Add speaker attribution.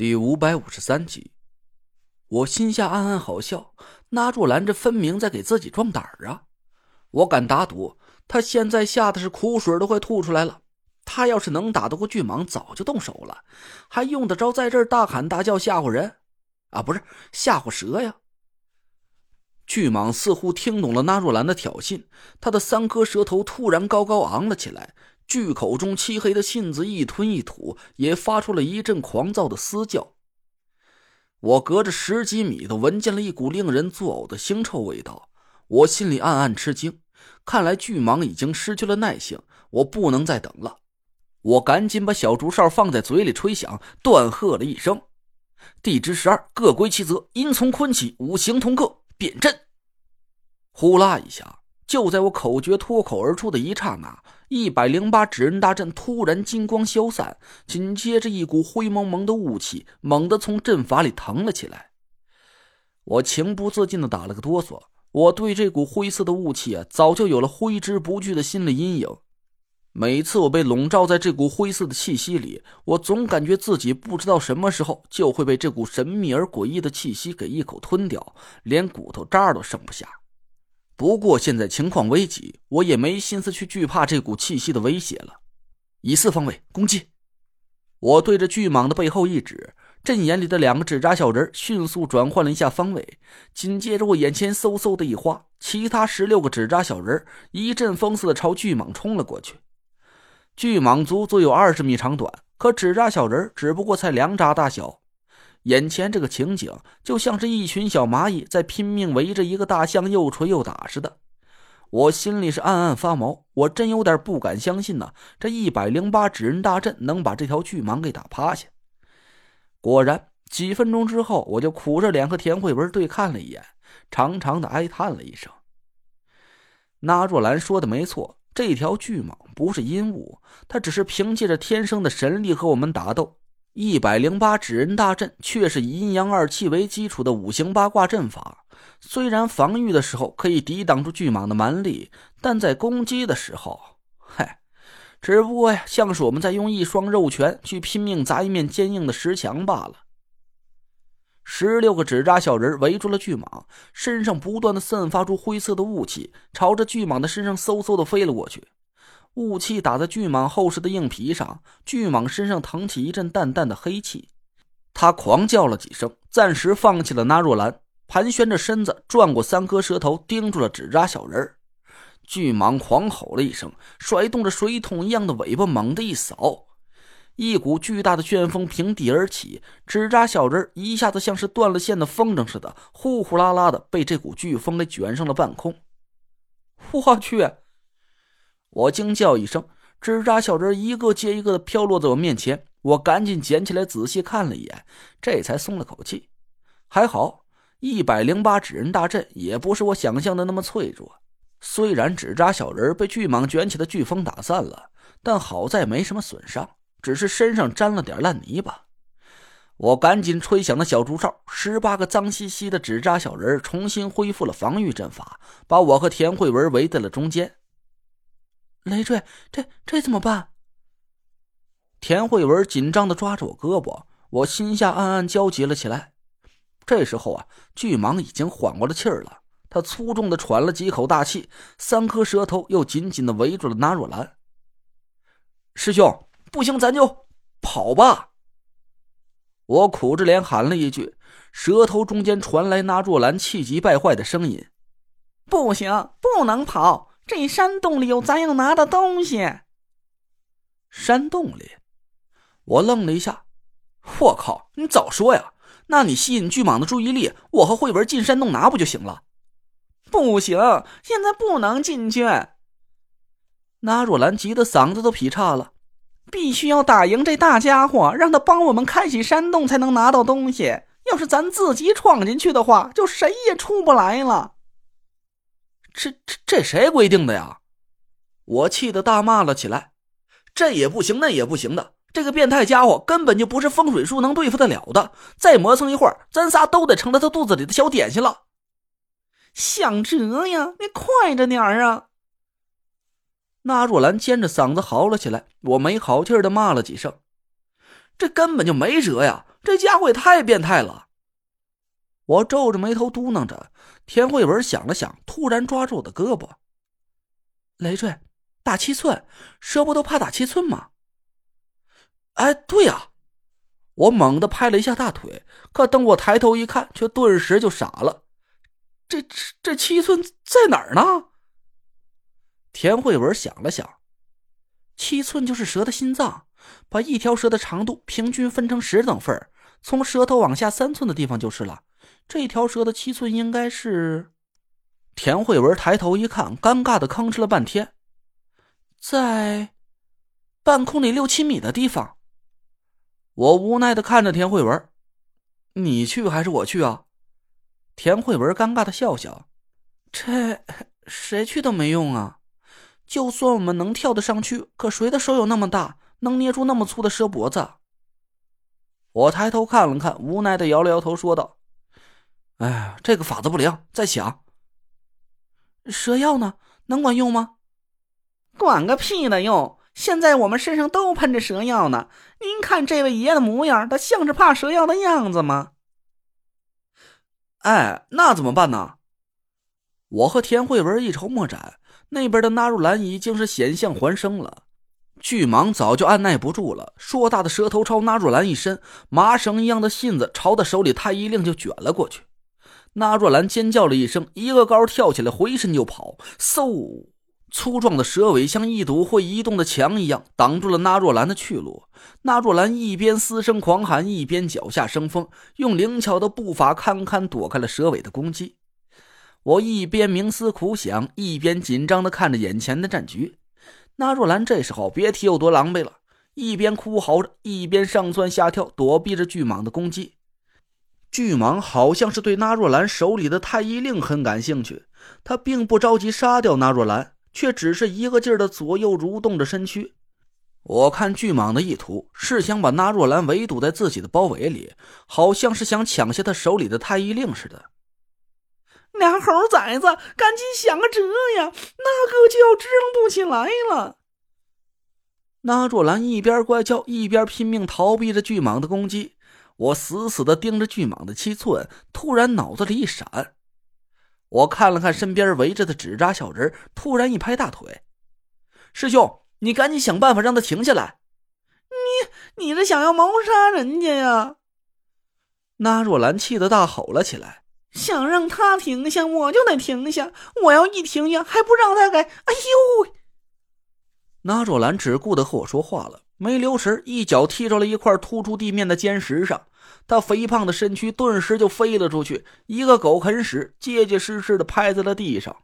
Speaker 1: 第五百五十三集，我心下暗暗好笑，那若兰这分明在给自己壮胆儿啊！我敢打赌，他现在吓得是苦水都快吐出来了。他要是能打得过巨蟒，早就动手了，还用得着在这儿大喊大叫吓唬人？啊，不是吓唬蛇呀！巨蟒似乎听懂了那若兰的挑衅，他的三颗舌头突然高高昂了起来。巨口中漆黑的信子一吞一吐，也发出了一阵狂躁的嘶叫。我隔着十几米都闻见了一股令人作呕的腥臭味道，我心里暗暗吃惊。看来巨蟒已经失去了耐性，我不能再等了。我赶紧把小竹哨放在嘴里吹响，断喝了一声：“地支十二，各归其责，阴从坤起，五行同克，变阵！”呼啦一下。就在我口诀脱口而出的一刹那，一百零八指刃大阵突然金光消散，紧接着一股灰蒙蒙的雾气猛地从阵法里腾了起来。我情不自禁地打了个哆嗦。我对这股灰色的雾气啊，早就有了挥之不去的心理阴影。每次我被笼罩在这股灰色的气息里，我总感觉自己不知道什么时候就会被这股神秘而诡异的气息给一口吞掉，连骨头渣都剩不下。不过现在情况危急，我也没心思去惧怕这股气息的威胁了。以四方位攻击！我对着巨蟒的背后一指，阵眼里的两个纸扎小人迅速转换了一下方位。紧接着，我眼前嗖嗖的一花，其他十六个纸扎小人一阵风似的朝巨蟒冲了过去。巨蟒足足有二十米长短，可纸扎小人只不过才两扎大小。眼前这个情景就像是一群小蚂蚁在拼命围着一个大象又捶又打似的，我心里是暗暗发毛，我真有点不敢相信呢，这一百零八纸人大阵能把这条巨蟒给打趴下。果然，几分钟之后，我就苦着脸和田慧文对看了一眼，长长的哀叹了一声。那若兰说的没错，这条巨蟒不是阴物，它只是凭借着天生的神力和我们打斗。一百零八纸人大阵却是以阴阳二气为基础的五行八卦阵法，虽然防御的时候可以抵挡住巨蟒的蛮力，但在攻击的时候，嗨，只不过呀，像是我们在用一双肉拳去拼命砸一面坚硬的石墙罢了。十六个纸扎小人围住了巨蟒，身上不断的散发出灰色的雾气，朝着巨蟒的身上嗖嗖的飞了过去。雾气打在巨蟒厚实的硬皮上，巨蟒身上腾起一阵淡淡的黑气。他狂叫了几声，暂时放弃了那若兰，盘旋着身子，转过三颗舌头，盯住了纸扎小人巨蟒狂吼了一声，甩动着水桶一样的尾巴，猛地一扫，一股巨大的旋风平地而起，纸扎小人一下子像是断了线的风筝似的，呼呼啦啦的被这股飓风给卷上了半空。我去！我惊叫一声，纸扎小人一个接一个的飘落在我面前。我赶紧捡起来仔细看了一眼，这才松了口气。还好，一百零八纸人大阵也不是我想象的那么脆弱。虽然纸扎小人被巨蟒卷起的飓风打散了，但好在没什么损伤，只是身上沾了点烂泥巴。我赶紧吹响了小竹哨，十八个脏兮兮的纸扎小人重新恢复了防御阵法，把我和田慧文围在了中间。累赘，这这怎么办？田慧文紧张的抓着我胳膊，我心下暗暗焦急了起来。这时候啊，巨蟒已经缓过了气儿了，他粗重的喘了几口大气，三颗舌头又紧紧的围住了纳若兰。师兄，不行，咱就跑吧！我苦着脸喊了一句，舌头中间传来纳若兰气急败坏的声音：“
Speaker 2: 不行，不能跑。”这山洞里有咱要拿的东西。
Speaker 1: 山洞里，我愣了一下。我靠！你早说呀！那你吸引巨蟒的注意力，我和慧文进山洞拿不就行了？
Speaker 2: 不行，现在不能进去。
Speaker 1: 那若兰急得嗓子都劈叉了。
Speaker 2: 必须要打赢这大家伙，让他帮我们开启山洞，才能拿到东西。要是咱自己闯进去的话，就谁也出不来了。
Speaker 1: 这这这谁规定的呀？我气得大骂了起来。这也不行，那也不行的。这个变态家伙根本就不是风水术能对付得了的。再磨蹭一会儿，咱仨都得成了他肚子里的小点心了。
Speaker 2: 想辙呀，你快着点儿啊！
Speaker 1: 那若兰尖着嗓子嚎了起来。我没好气的骂了几声。这根本就没辙呀！这家伙也太变态了！我皱着眉头嘟囔着。田慧文想了想，突然抓住我的胳膊：“
Speaker 2: 累赘，打七寸，蛇不都怕打七寸吗？”
Speaker 1: 哎，对呀！我猛地拍了一下大腿，可等我抬头一看，却顿时就傻了。这这七寸在哪儿呢？田慧文想了想，
Speaker 2: 七寸就是蛇的心脏。把一条蛇的长度平均分成十等份，从舌头往下三寸的地方就是了。这条蛇的七寸应该是……
Speaker 1: 田慧文抬头一看，尴尬的吭哧了半天，
Speaker 2: 在半空里六七米的地方。
Speaker 1: 我无奈的看着田慧文：“你去还是我去啊？”
Speaker 2: 田慧文尴尬的笑笑：“这谁去都没用啊！就算我们能跳得上去，可谁的手有那么大？”能捏住那么粗的蛇脖子？
Speaker 1: 我抬头看了看，无奈的摇了摇头，说道：“哎，这个法子不灵，再想。
Speaker 2: 蛇药呢？能管用吗？”“
Speaker 3: 管个屁的用！现在我们身上都喷着蛇药呢。您看这位爷的模样，他像是怕蛇药的样子吗？”“
Speaker 1: 哎，那怎么办呢？”我和田慧文一筹莫展，那边的纳入兰已经是险象环生了。巨蟒早就按耐不住了，硕大的蛇头朝纳入兰一伸，麻绳一样的信子朝他手里太医令就卷了过去。纳若兰尖叫了一声，一个高跳起来，回身就跑。嗖！粗壮的蛇尾像一堵会移动的墙一样，挡住了纳若兰的去路。纳若兰一边嘶声狂喊，一边脚下生风，用灵巧的步伐堪堪躲开了蛇尾的攻击。我一边冥思苦想，一边紧张地看着眼前的战局。那若兰这时候别提有多狼狈了，一边哭嚎着，一边上蹿下跳，躲避着巨蟒的攻击。巨蟒好像是对那若兰手里的太医令很感兴趣，他并不着急杀掉那若兰，却只是一个劲儿的左右蠕动着身躯。我看巨蟒的意图是想把那若兰围堵在自己的包围里，好像是想抢下他手里的太医令似的。
Speaker 3: 俩猴崽子，赶紧想个辙呀！那个就要支棱不起来了。
Speaker 1: 那若兰一边怪叫，一边拼命逃避着巨蟒的攻击。我死死的盯着巨蟒的七寸，突然脑子里一闪，我看了看身边围着的纸扎小人，突然一拍大腿：“师兄，你赶紧想办法让他停下来！
Speaker 3: 你你是想要谋杀人家呀？”
Speaker 1: 那若兰气得大吼了起来。
Speaker 3: 想让他停下，我就得停下。我要一停下，还不让他给……哎呦！
Speaker 1: 那若兰只顾得和我说话了，没留神一脚踢着了一块突出地面的尖石上，他肥胖的身躯顿时就飞了出去，一个狗啃屎，结结实实的拍在了地上。